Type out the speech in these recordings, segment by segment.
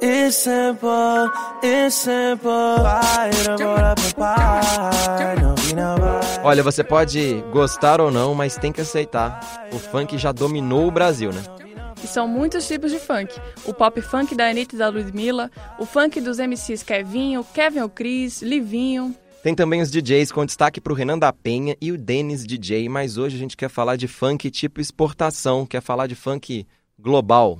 It's simple, it's simple. Olha, você pode gostar ou não, mas tem que aceitar. O funk já dominou o Brasil, né? E são muitos tipos de funk. O pop funk da Anitta e da Ludmilla, o funk dos MCs Kevinho, Kevin o Cris, Livinho. Tem também os DJs com destaque para o Renan da Penha e o Denis DJ, mas hoje a gente quer falar de funk tipo exportação, quer falar de funk global.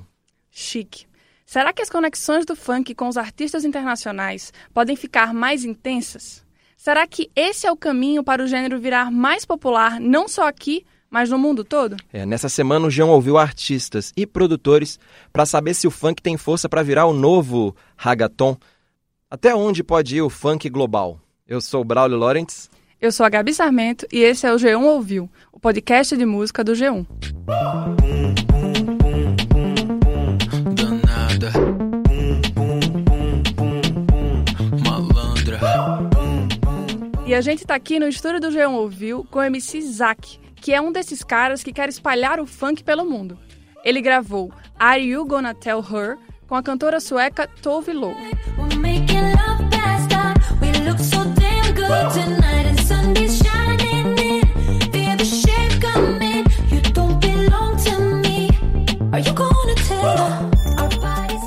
Chique. Será que as conexões do funk com os artistas internacionais podem ficar mais intensas? Será que esse é o caminho para o gênero virar mais popular, não só aqui, mas no mundo todo? É, nessa semana o João ouviu artistas e produtores para saber se o funk tem força para virar o novo ragaton. Até onde pode ir o funk global? Eu sou o Braulio Lawrence. Eu sou a Gabi Sarmento e esse é o G1 Ouviu, o podcast de música do G1. E a gente tá aqui no estúdio do G1 Ouviu com o MC Zack, que é um desses caras que quer espalhar o funk pelo mundo. Ele gravou Are You Gonna Tell Her com a cantora sueca Tove Lo.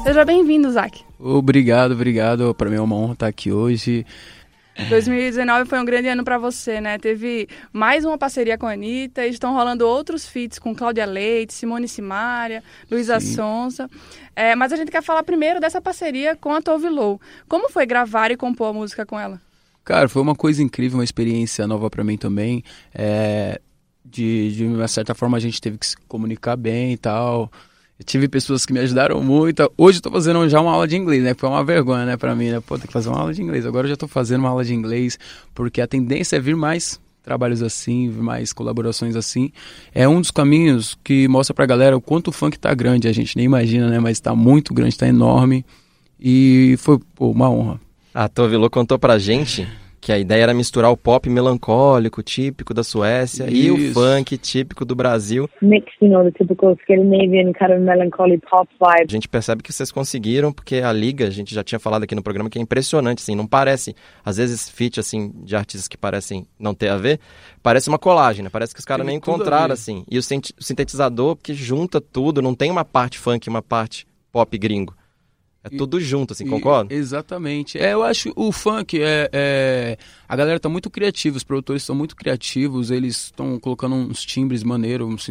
Seja bem-vindo, Zack. Obrigado, obrigado. Para mim é uma honra estar aqui hoje. 2019 foi um grande ano para você, né? Teve mais uma parceria com a Anitta, e estão rolando outros feats com Cláudia Leite, Simone Simaria, Luísa Sonza. É, mas a gente quer falar primeiro dessa parceria com a Tove Lo. Como foi gravar e compor a música com ela? Cara, foi uma coisa incrível, uma experiência nova para mim também. É, de, de uma certa forma a gente teve que se comunicar bem e tal. Eu tive pessoas que me ajudaram muito. Hoje estou fazendo já uma aula de inglês, né? Foi uma vergonha, né, para mim, né? Pô, ter que fazer uma aula de inglês. Agora eu já estou fazendo uma aula de inglês, porque a tendência é vir mais trabalhos assim, mais colaborações assim. É um dos caminhos que mostra pra galera o quanto o funk tá grande. A gente nem imagina, né? Mas tá muito grande, tá enorme. E foi pô, uma honra. A Tovilo contou pra gente que a ideia era misturar o pop melancólico, típico da Suécia, Isso. e o funk típico do Brasil. Mix, you know, the typical Scandinavian kind of melancholy pop vibe. A gente percebe que vocês conseguiram, porque a liga, a gente já tinha falado aqui no programa, que é impressionante, assim, não parece, às vezes feat, assim, de artistas que parecem não ter a ver, parece uma colagem, né? Parece que os caras nem encontraram, assim. E o sintetizador que junta tudo, não tem uma parte funk, uma parte pop gringo. É tudo junto, assim, concorda? Exatamente. É, eu acho o funk é, é, A galera tá muito criativa, os produtores estão muito criativos, eles estão colocando uns timbres maneiros,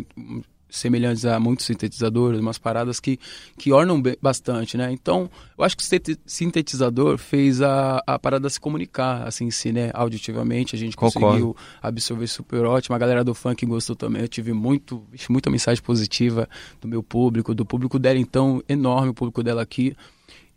semelhantes a muitos sintetizadores, umas paradas que, que ornam bastante, né? Então, eu acho que o sintetizador fez a, a parada se comunicar, assim, si, né? Auditivamente, a gente Concordo. conseguiu absorver super ótimo. A galera do funk gostou também. Eu tive muito, muita mensagem positiva do meu público, do público dela, então, enorme o público dela aqui.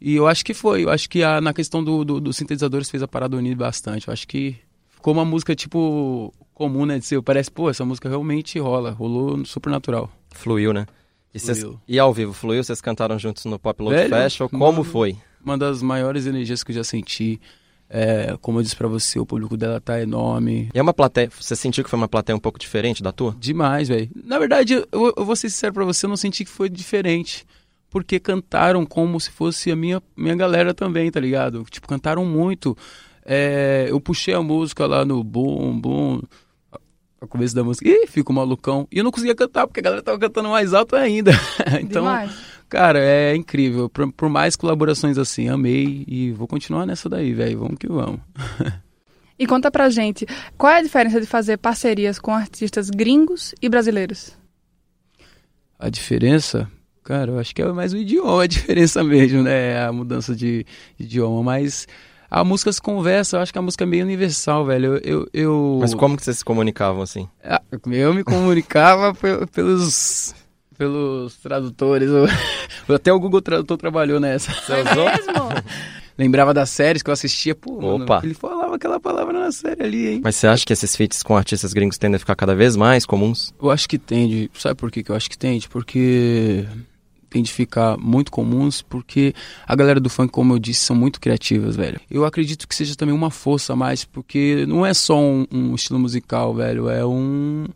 E eu acho que foi. Eu acho que a, na questão do, do, dos sintetizadores fez a parada unir bastante. Eu acho que ficou uma música, tipo, comum, né? De ser, parece, pô, essa música realmente rola. Rolou super natural. Fluiu, né? E, cês, e ao vivo, fluiu? Vocês cantaram juntos no Pop Load Festival? Como uma, foi? Uma das maiores energias que eu já senti. É, como eu disse para você, o público dela tá enorme. E é uma plateia, você sentiu que foi uma plateia um pouco diferente da tua? Demais, velho. Na verdade, eu, eu vou ser sincero pra você, eu não senti que foi diferente porque cantaram como se fosse a minha, minha galera também, tá ligado? Tipo, cantaram muito. É, eu puxei a música lá no boom, boom, a começo da música, e fico malucão. E eu não conseguia cantar, porque a galera tava cantando mais alto ainda. então, Demais. cara, é incrível. Por, por, mais colaborações assim, amei e vou continuar nessa daí, velho. Vamos que vamos. e conta pra gente, qual é a diferença de fazer parcerias com artistas gringos e brasileiros? A diferença? Cara, eu acho que é mais o idioma a diferença mesmo, né? A mudança de, de idioma, mas a música se conversa, eu acho que a música é meio universal, velho. Eu, eu... Mas como que vocês se comunicavam assim? Ah, eu me comunicava pelos pelos tradutores. Até o Google Tradutor trabalhou nessa. É mesmo? Lembrava das séries que eu assistia, pô, Opa. Mano, ele falava aquela palavra na série ali, hein? Mas você acha que esses feats com artistas gringos tendem a ficar cada vez mais comuns? Eu acho que tende. Sabe por que eu acho que tende? Porque tem de ficar muito comuns, porque a galera do funk, como eu disse, são muito criativas, velho. Eu acredito que seja também uma força a mais, porque não é só um, um estilo musical, velho, é um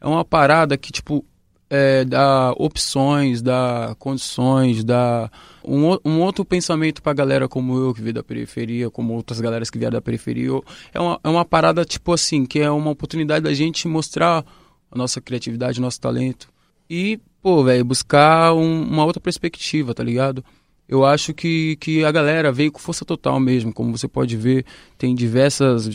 é uma parada que, tipo, é, dá opções, dá condições, dá um, um outro pensamento pra galera como eu que veio da periferia, como outras galeras que vieram da periferia. É uma, é uma parada, tipo assim, que é uma oportunidade da gente mostrar a nossa criatividade, nosso talento. E, pô, velho, buscar um, uma outra perspectiva, tá ligado? Eu acho que, que a galera veio com força total mesmo, como você pode ver, tem diversas,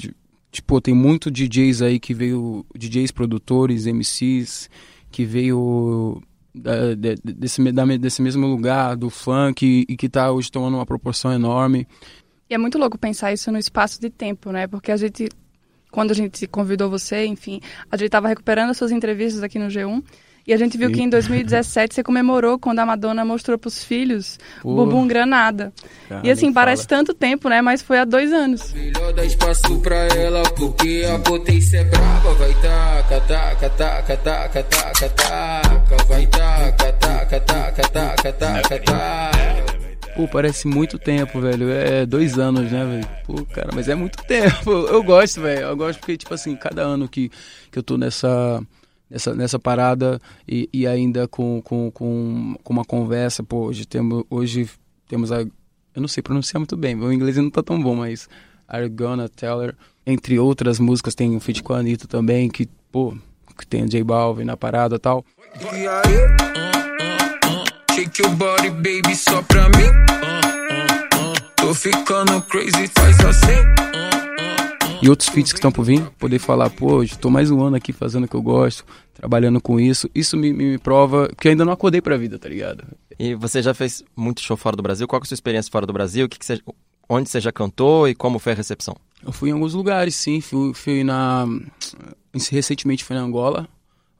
tipo, tem muito DJs aí que veio, DJs produtores, MCs, que veio da, de, desse, da, desse mesmo lugar, do funk, e, e que está hoje tomando uma proporção enorme. E é muito louco pensar isso no espaço de tempo, né? Porque a gente, quando a gente convidou você, enfim, a gente estava recuperando as suas entrevistas aqui no G1, e a gente viu Sim. que em 2017 você comemorou quando a Madonna mostrou para os filhos o Bumbum Granada. e assim, parece fala. tanto tempo, né? Mas foi há dois anos. Melhor dar espaço pra ela, porque a potência é brava. Vai taca, taca, taca, taca, taca, taca. Vai taca, taca, taca, taca, taca, taca. Pô, parece muito tempo, velho. É dois anos, né, velho? Pô, cara, mas é muito tempo. Eu gosto, velho. Eu gosto porque, tipo assim, cada ano que, que eu tô nessa nessa, nessa parada e, e ainda com, com, com, com, uma conversa. Pô, hoje temos, hoje temos a. Eu não sei pronunciar muito bem, meu inglês não tá tão bom, mas Argona Teller, entre outras músicas, tem um feat com a Anitta também, que, pô, que tem a J Balvin na parada e tal. E aí? Your body, baby, só pra mim. Tô ficando crazy, faz assim e outros feats que estão por vir, poder falar, pô, estou mais um ano aqui fazendo o que eu gosto, trabalhando com isso. Isso me, me, me prova que eu ainda não acordei para a vida, tá ligado? E você já fez muito show fora do Brasil. Qual é a sua experiência fora do Brasil? O que, que você, onde você já cantou e como foi a recepção? Eu fui em alguns lugares, sim. Fui, fui na. Recentemente fui na Angola.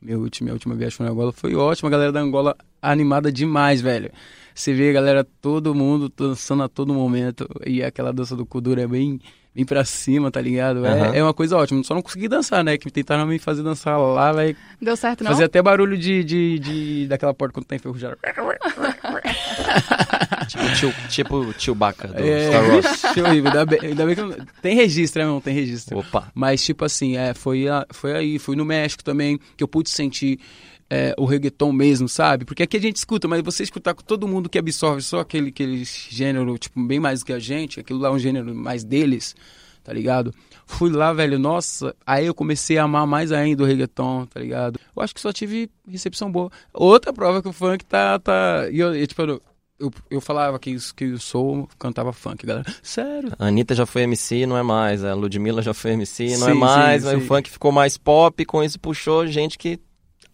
Última, minha última viagem foi na Angola. Foi ótima. A galera da Angola animada demais, velho. Você vê a galera, todo mundo dançando a todo momento. E aquela dança do Kuduro é bem vir pra cima, tá ligado? Uhum. É, é uma coisa ótima. Só não consegui dançar, né? Que tentaram me fazer dançar lá, vai. Deu certo, não? Fazer até barulho de, de, de, daquela porta quando tá enferrujada. tipo, tio, tipo tio Baca do é, Star Wars. Horrível. Ainda bem, ainda bem que não... Tem registro, né, não? Tem registro. Opa. Mas, tipo assim, é, foi, a, foi aí. Fui no México também, que eu pude sentir é, o reggaeton mesmo, sabe? Porque aqui a gente escuta, mas você escutar com todo mundo que absorve só aquele, aquele gênero, tipo, bem mais do que a gente, aquilo lá é um gênero mais deles, tá ligado? Fui lá, velho, nossa, aí eu comecei a amar mais ainda o reggaeton, tá ligado? Eu acho que só tive recepção boa. Outra prova que o funk tá. tá e eu, tipo, eu, eu, eu, falava que, que eu sou, cantava funk, galera. Sério? A Anitta já foi MC, não é mais. A Ludmilla já foi MC, não é sim, é mais. Sim, mas sim. o funk ficou mais pop, com isso puxou gente que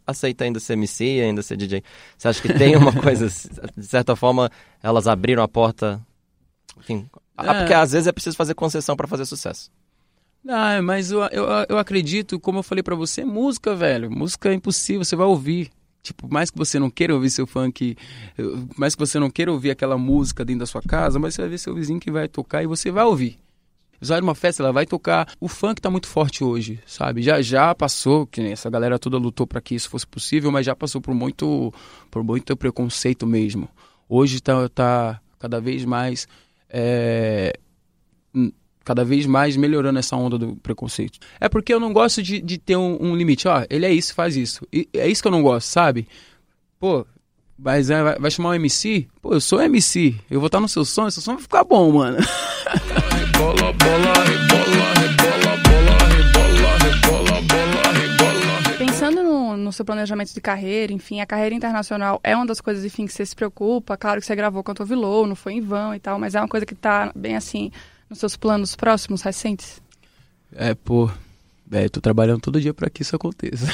aceita ainda ser MC, ainda ser DJ. Você acha que tem uma coisa, de certa forma, elas abriram a porta? Enfim, é. porque às vezes é preciso fazer concessão para fazer sucesso. Não, mas eu, eu, eu acredito, como eu falei para você, música, velho. Música é impossível, você vai ouvir. Tipo, mais que você não queira ouvir seu funk, mais que você não queira ouvir aquela música dentro da sua casa, mas você vai ver seu vizinho que vai tocar e você vai ouvir. Vai numa festa, ela vai tocar. O funk tá muito forte hoje, sabe? Já já passou, que essa galera toda lutou para que isso fosse possível, mas já passou por muito, por muito preconceito mesmo. Hoje tá, tá cada vez mais. É, cada vez mais melhorando essa onda do preconceito. É porque eu não gosto de, de ter um, um limite. Ó, ele é isso, faz isso. E é isso que eu não gosto, sabe? Pô, mas é, vai, vai chamar um MC? Pô, eu sou MC. Eu vou estar no seu som, seu som vai ficar bom, mano. no, seu planejamento de carreira, enfim, a carreira internacional é uma das coisas, enfim, que você se preocupa. Claro que você gravou a Vilô, não foi em vão e tal, mas é uma coisa que tá bem assim nos seus planos próximos, recentes? É, pô, é, tô trabalhando todo dia para que isso aconteça.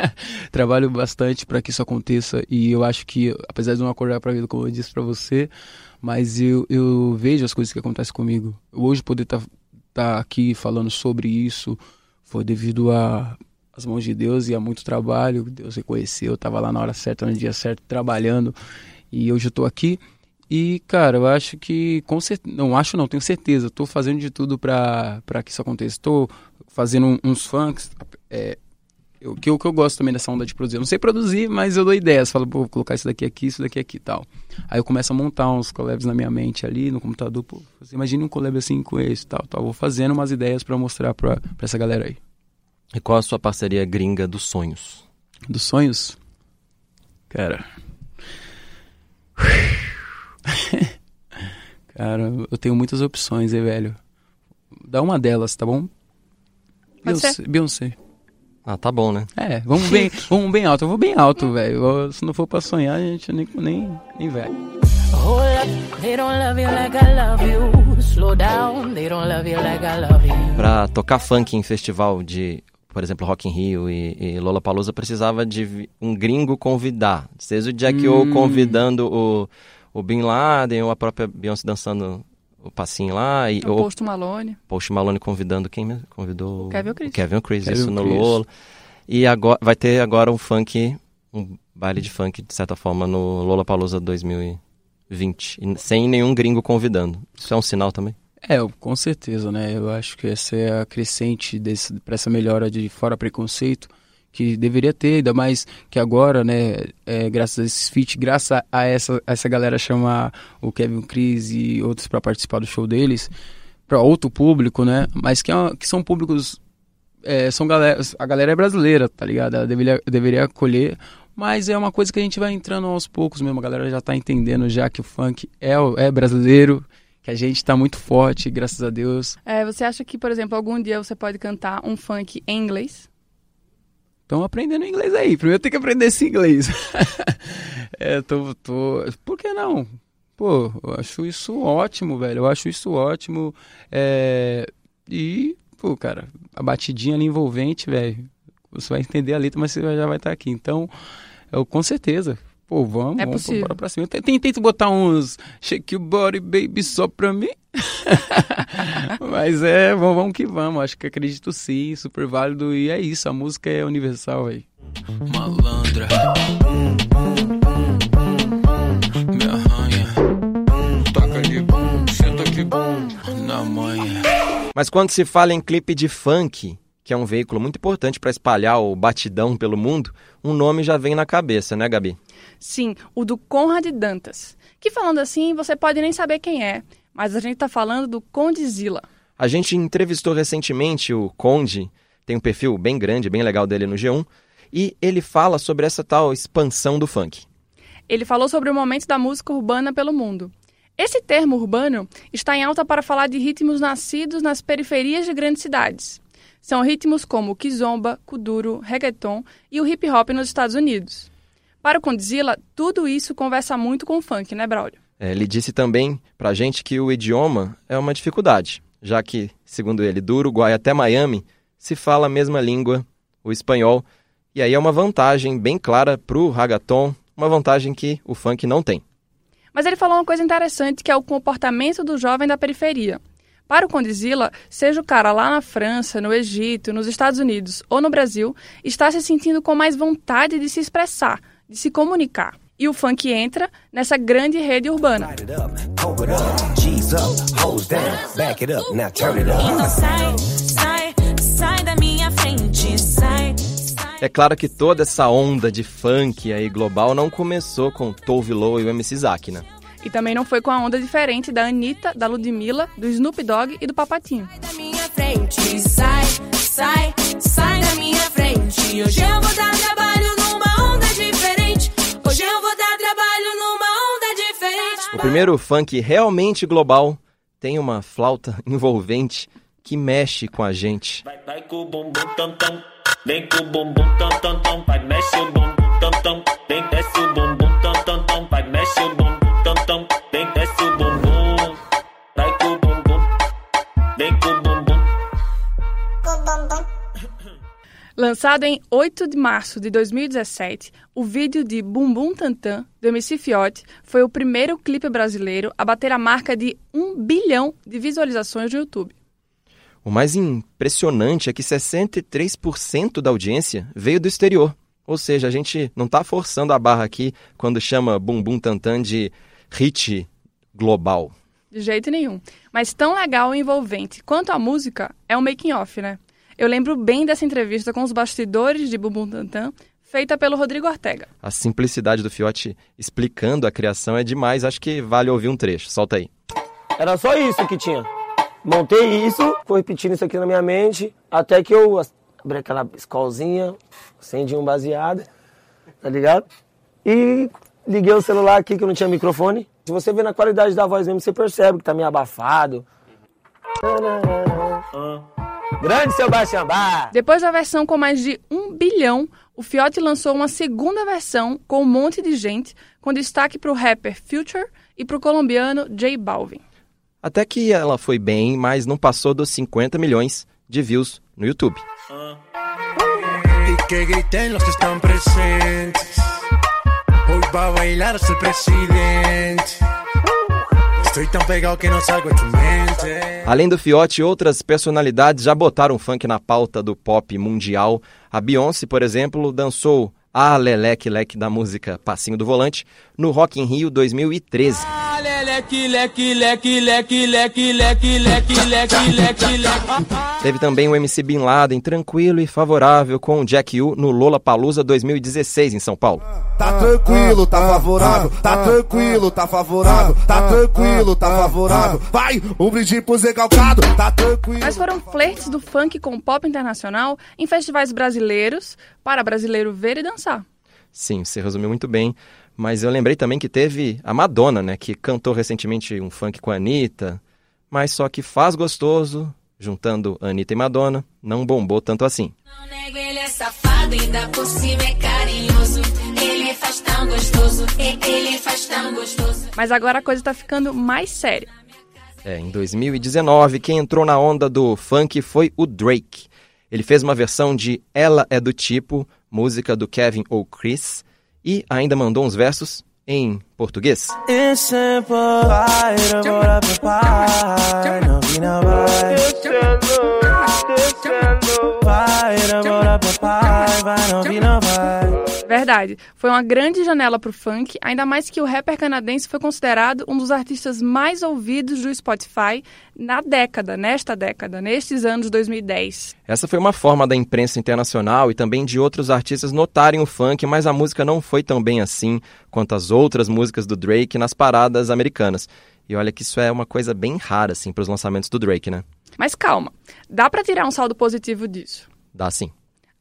Trabalho bastante para que isso aconteça e eu acho que, apesar de não acordar para vida, como eu disse para você, mas eu, eu vejo as coisas que acontecem comigo. Hoje poder estar tá, tá aqui falando sobre isso foi devido a as mãos de Deus e a muito trabalho. Deus reconheceu, eu estava lá na hora certa, no dia certo, trabalhando e hoje eu estou aqui. E, cara, eu acho que, com certeza, não acho não, tenho certeza, estou fazendo de tudo para que isso aconteça. Estou fazendo uns funks, é, o que, o que eu gosto também dessa onda de produzir. Eu não sei produzir, mas eu dou ideias. Falo, pô, vou colocar isso daqui aqui, isso daqui aqui e tal. Aí eu começo a montar uns collabs na minha mente ali, no computador. Pô, imagina um collab assim com esse tal, tal. Vou fazendo umas ideias para mostrar pra essa galera aí. E qual a sua parceria gringa dos sonhos? Dos sonhos? Cara. Cara, eu tenho muitas opções, hein, velho. Dá uma delas, tá bom? Pode Beyoncé. ser. Beyoncé. Ah, tá bom, né? É, vamos bem, vamos bem alto. Eu vou bem alto, velho. Se não for pra sonhar, a gente nem, nem, nem vai. Hold up, they don't love you like I love you. Slow down, they don't love you like I love you. Pra tocar funk em festival de, por exemplo, Rock in Rio e, e Lollapalooza, precisava de um gringo convidar. Seja o Jack O Hum. convidando o, o Bin Laden ou a própria Beyoncé dançando o passinho lá. E, O ou Posto Malone. Post Malone convidando quem mesmo? Convidou O Kevin Chris. o Kevin Chris, Kevin isso no Chris. Lola. E agora, vai ter agora um funk, um baile de funk, de certa forma, no Lollapalooza 2020. e sem nenhum gringo convidando. Isso é um sinal também? É, com certeza, né? Eu acho que essa é a crescente pra essa melhora de fora preconceito que deveria ter, ainda mais que agora, né, é, graças a esses feat, graças a- essa, a essa galera chamar o Kevin Chris e outros pra participar do show deles, pra outro público, né, mas que, é que são públicos, é, são galera, a galera é brasileira, tá ligado? Ela deveria, deveria acolher, mas é uma coisa que a gente vai entrando aos poucos mesmo, a galera já tá entendendo já que o funk é, é brasileiro, que a gente tá muito forte, graças a Deus. É, você acha que, por exemplo, algum dia você pode cantar um funk em inglês? Estão aprendendo inglês aí. Primeiro tem que aprender esse inglês. é, tô, tô. Por que não? Pô, eu acho isso ótimo, velho. Eu acho isso ótimo. É... E, pô, cara, a batidinha ali envolvente, velho. Você vai entender a letra, mas você já vai estar aqui. Então, eu com certeza. Pô, vamos, É vamos possível. bora pra cima. Eu tentei tento botar uns shake your body, baby, só pra mim. Mas é, vamos, vamos que vamos. Acho que acredito sim, super válido. E é isso, a música é universal, velho. Malandra. Me arranha. Toca ali, senta aqui, na manhã. Mas quando se fala em clipe de funk, que é um veículo muito importante para espalhar o batidão pelo mundo, um nome já vem na cabeça, né, Gabi? Sim, o do Conrad Dantas. Que falando assim, você pode nem saber quem é, mas a gente tá falando do Condzilla. A gente entrevistou recentemente o Conde, tem um perfil bem grande, bem legal dele no G1, e ele fala sobre essa tal expansão do funk. Ele falou sobre o momento da música urbana pelo mundo. Esse termo urbano está em alta para falar de ritmos nascidos nas periferias de grandes cidades. São ritmos como o kizomba, kuduro, reggaeton e o hip hop nos Estados Unidos. Para o Condzilla, tudo isso conversa muito com o funk, né, Braulio? É, Ele disse também pra gente que o idioma é uma dificuldade, já que, segundo ele, do Uruguai até Miami se fala a mesma língua, o espanhol, e aí é uma vantagem bem clara pro ragaton, uma vantagem que o funk não tem. Mas ele falou uma coisa interessante que é o comportamento do jovem da periferia. Para o Condzilla, seja o cara lá na França, no Egito, nos Estados Unidos ou no Brasil, está se sentindo com mais vontade de se expressar, de se comunicar. E o funk entra nessa grande rede urbana. sai, sai, sai sai, sai. É claro que toda essa onda de funk aí global não começou com Tove Lo e o MC Zack, né? E também não foi com a onda diferente da Anitta, da Ludmilla, do Snoop Dogg e do Papatinho. da minha frente, sai, sai, sai da minha frente. Hoje eu vou dar trabalho O primeiro funk realmente global tem uma flauta envolvente que mexe com a gente. Vai, vai com o bumbum tam tam, vem com o bumbum tam tam tam, vai mexe o bumbum tam tam, vem desce o bumbum Lançado em 8 de março de 2017, o vídeo de Bumbum Tantan, do MC Fiote, foi o primeiro clipe brasileiro a bater a marca de 1 bilhão de visualizações no YouTube. O mais impressionante é que 63% da audiência veio do exterior. Ou seja, a gente não está forçando a barra aqui quando chama Bumbum Tantan de hit global. De jeito nenhum. Mas tão legal e envolvente quanto a música é o making off, né? Eu lembro bem dessa entrevista com os bastidores de Bumbum Tantan, feita pelo Rodrigo Ortega. A simplicidade do Fiote explicando a criação é demais. Acho que vale ouvir um trecho. Solta aí. Era só isso que tinha. Montei isso, fui repetindo isso aqui na minha mente, até que eu abri aquela escolzinha, acendi um baseado, tá ligado? E liguei o celular aqui que eu não tinha microfone. Se você vê na qualidade da voz mesmo, você percebe que tá meio abafado. Grande Sebastião Bar! Depois da versão com mais de um bilhão, o Fiote lançou uma segunda versão com um monte de gente, com destaque pro rapper Future e pro colombiano J Balvin. Até que ela foi bem, mas não passou dos 50 milhões de views no YouTube. Y que griten los que están presentes. Hoy va a bailar el presidente. Tan pegado que tu mente. Além do Fiote, outras personalidades já botaram funk na pauta do pop mundial. A Beyoncé, por exemplo, dançou a Leleque Leque da música Passinho do Volante no Rock in Rio 2013. Leque, leque, leque, leque, leque, leque, leque, leque, leque, leque. Teve também o MC Bin Laden, tranquilo e favorável, com o Jack U no Lola Palusa 2016 em São Paulo. Tá tranquilo, tá favorável, tá tranquilo, tá favorável, tá tranquilo, tá favorável. Vai, um brinde pro Zé Calcado, tá tranquilo. Mas foram flertes do funk com o pop internacional em festivais brasileiros para brasileiro ver e dançar. Sim, você resumiu muito bem. Mas eu lembrei também que teve a Madonna, né? Que cantou recentemente um funk com a Anitta. Mas só que faz gostoso, juntando Anitta e Madonna, não bombou tanto assim. Não nego, ele é safado, ainda por cima é carinhoso. Ele faz tão gostoso, e- ele faz tão gostoso. Mas agora a coisa tá ficando mais séria. É, em 2019, quem entrou na onda do funk foi o Drake. Ele fez uma versão de Ela é do Tipo, música do Kevin O'Chris, e ainda mandou uns versos em português. Simple. Vai, Verdade, foi uma grande janela pro funk, ainda mais que o rapper canadense foi considerado um dos artistas mais ouvidos do Spotify na década, nesta década, nestes anos 2010. Essa foi uma forma da imprensa internacional e também de outros artistas notarem o funk, mas a música não foi tão bem assim quanto as outras músicas do Drake nas paradas americanas. E olha que isso é uma coisa bem rara assim para os lançamentos do Drake, né? Mas calma, dá pra tirar um saldo positivo disso. Dá sim.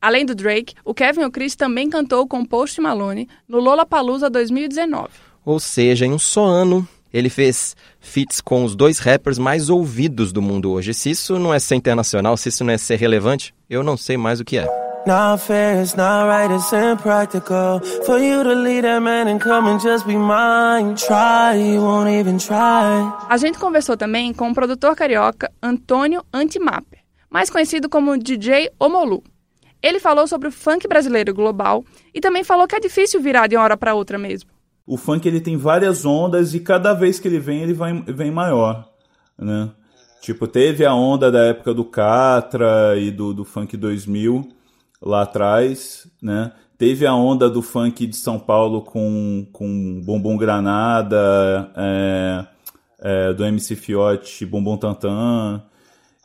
Além do Drake, o Kevin O'Chris também cantou com Post Malone no Lollapalooza 2019. Ou seja, em um só ano, ele fez feats com os dois rappers mais ouvidos do mundo hoje. Se isso não é ser internacional, se isso não é ser relevante, eu não sei mais o que é. Not fair, it's not right, it's impractical for you to leave that man and come and just be mine. Try, you won't even try. A gente conversou também com o produtor carioca Antônio Antimapper, mais conhecido como DJ Omolu. Ele falou sobre o funk brasileiro global e também falou que é difícil virar de uma hora para outra mesmo. o funk ele tem várias ondas e cada vez que ele vem, ele vai, vem maior, né? Tipo, teve a onda da época do Catra e do, do funk 2000 lá atrás, né? Teve a onda do funk de São Paulo com, com Bombom Granada, é, é, do MC Fiote, Bombom Tantan.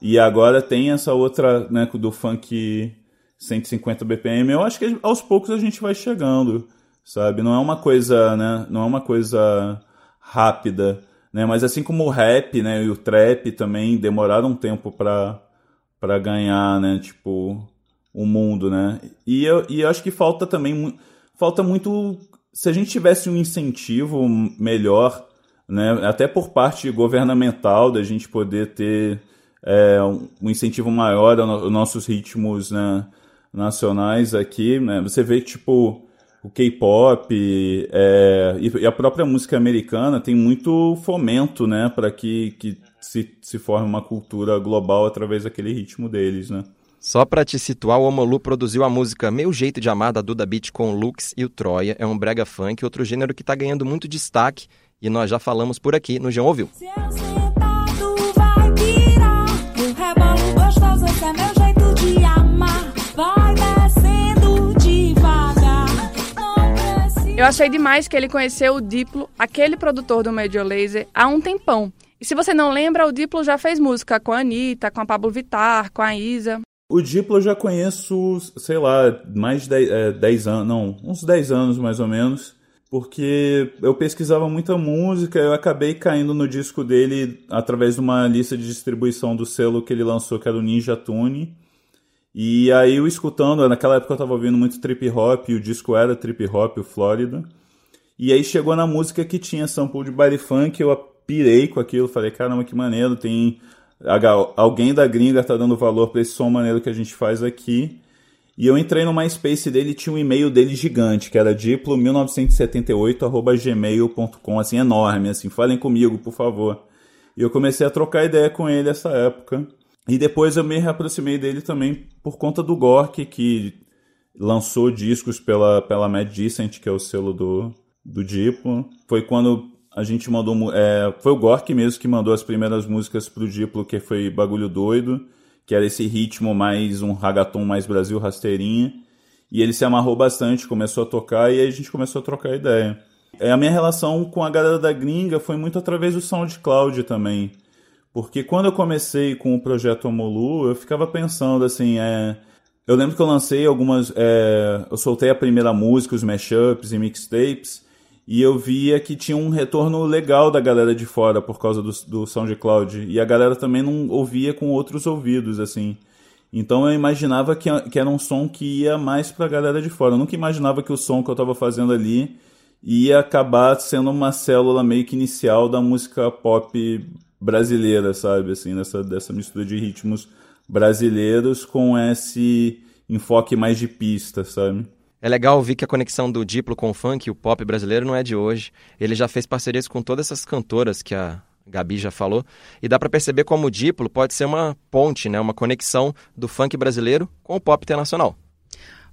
E agora tem essa outra, né, do funk 150 BPM. Eu acho que aos poucos a gente vai chegando, sabe? Não é uma coisa, né? Não é uma coisa rápida, né? Mas assim como o rap, né, e o trap também demoraram um tempo para para ganhar, né, tipo, o mundo, né? E eu, e eu acho que falta também falta muito se a gente tivesse um incentivo melhor, né, até por parte governamental da gente poder ter é, um incentivo maior aos nossos ritmos né, nacionais aqui, né? Você vê tipo o K-pop é, e, e a própria música americana tem muito fomento, né, para que, que se, se forme uma cultura global através daquele ritmo deles, né? Só pra te situar, o Omolu produziu a música Meu Jeito de Amar da Duda Beat com o Lux e o Troia. É um brega funk, outro gênero que tá ganhando muito destaque e nós já falamos por aqui no João Ouviu. Vai rebolo gostoso, esse é meu jeito de amar. Vai Eu achei demais que ele conheceu o Diplo, aquele produtor do Major Lazer, há um tempão. E se você não lembra, o Diplo já fez música com a Anitta, com a Pablo Vittar, com a Isa. O Diplo eu já conheço, sei lá, mais de 10, é, 10 anos, não, uns 10 anos mais ou menos, porque eu pesquisava muita música, eu acabei caindo no disco dele através de uma lista de distribuição do selo que ele lançou, que era o Ninja Tune. E aí eu escutando, naquela época eu tava ouvindo muito trip hop, e o disco era trip hop, o Flórida. E aí chegou na música que tinha sample de baile funk, eu pirei com aquilo, falei, caramba, que maneiro, tem alguém da gringa tá dando valor para esse som maneiro que a gente faz aqui. E eu entrei no MySpace dele tinha um e-mail dele gigante, que era diplo1978@gmail.com, assim enorme, assim, falem comigo, por favor. E eu comecei a trocar ideia com ele essa época. E depois eu me reaproximei dele também por conta do Gork, que lançou discos pela, pela Mad Decent, que é o selo do, do Diplo. Foi quando a gente mandou. É, foi o Gork mesmo que mandou as primeiras músicas pro Diplo, que foi Bagulho Doido, que era esse ritmo mais um ragaton mais Brasil rasteirinha. E ele se amarrou bastante, começou a tocar e aí a gente começou a trocar ideia. É, a minha relação com a galera da gringa foi muito através do SoundCloud também. Porque quando eu comecei com o projeto Omolu, eu ficava pensando assim, é, eu lembro que eu lancei algumas. É, eu soltei a primeira música, os mashups e mixtapes, e eu via que tinha um retorno legal da galera de fora por causa do, do SoundCloud. E a galera também não ouvia com outros ouvidos, assim. Então eu imaginava que, que era um som que ia mais pra galera de fora. Eu nunca imaginava que o som que eu estava fazendo ali ia acabar sendo uma célula meio que inicial da música pop brasileira, sabe? Assim, nessa, dessa mistura de ritmos brasileiros com esse enfoque mais de pista, sabe? É legal ouvir que a conexão do Diplo com o funk, o pop brasileiro, não é de hoje. Ele já fez parcerias com todas essas cantoras que a Gabi já falou, e dá para perceber como o Diplo pode ser uma ponte, né, uma conexão do funk brasileiro com o pop internacional.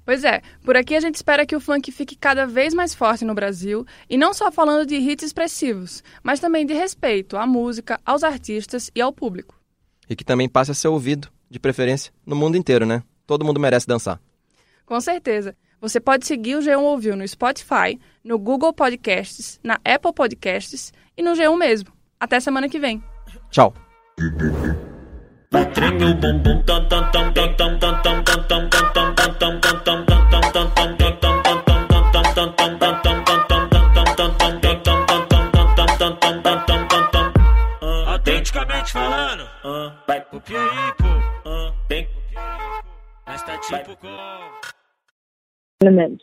Pois é, por aqui a gente espera que o funk fique cada vez mais forte no Brasil, e não só falando de hits expressivos, mas também de respeito à música, aos artistas e ao público. E que também passe a ser ouvido, de preferência, no mundo inteiro, né? Todo mundo merece dançar. Com certeza. Você pode seguir o G1 Ouviu no Spotify, no Google Podcasts, na Apple Podcasts e no G1 mesmo. Até semana que vem. Tchau. Autenticamente falando, vai pro aí, pô. Nós tá tipo com. Elements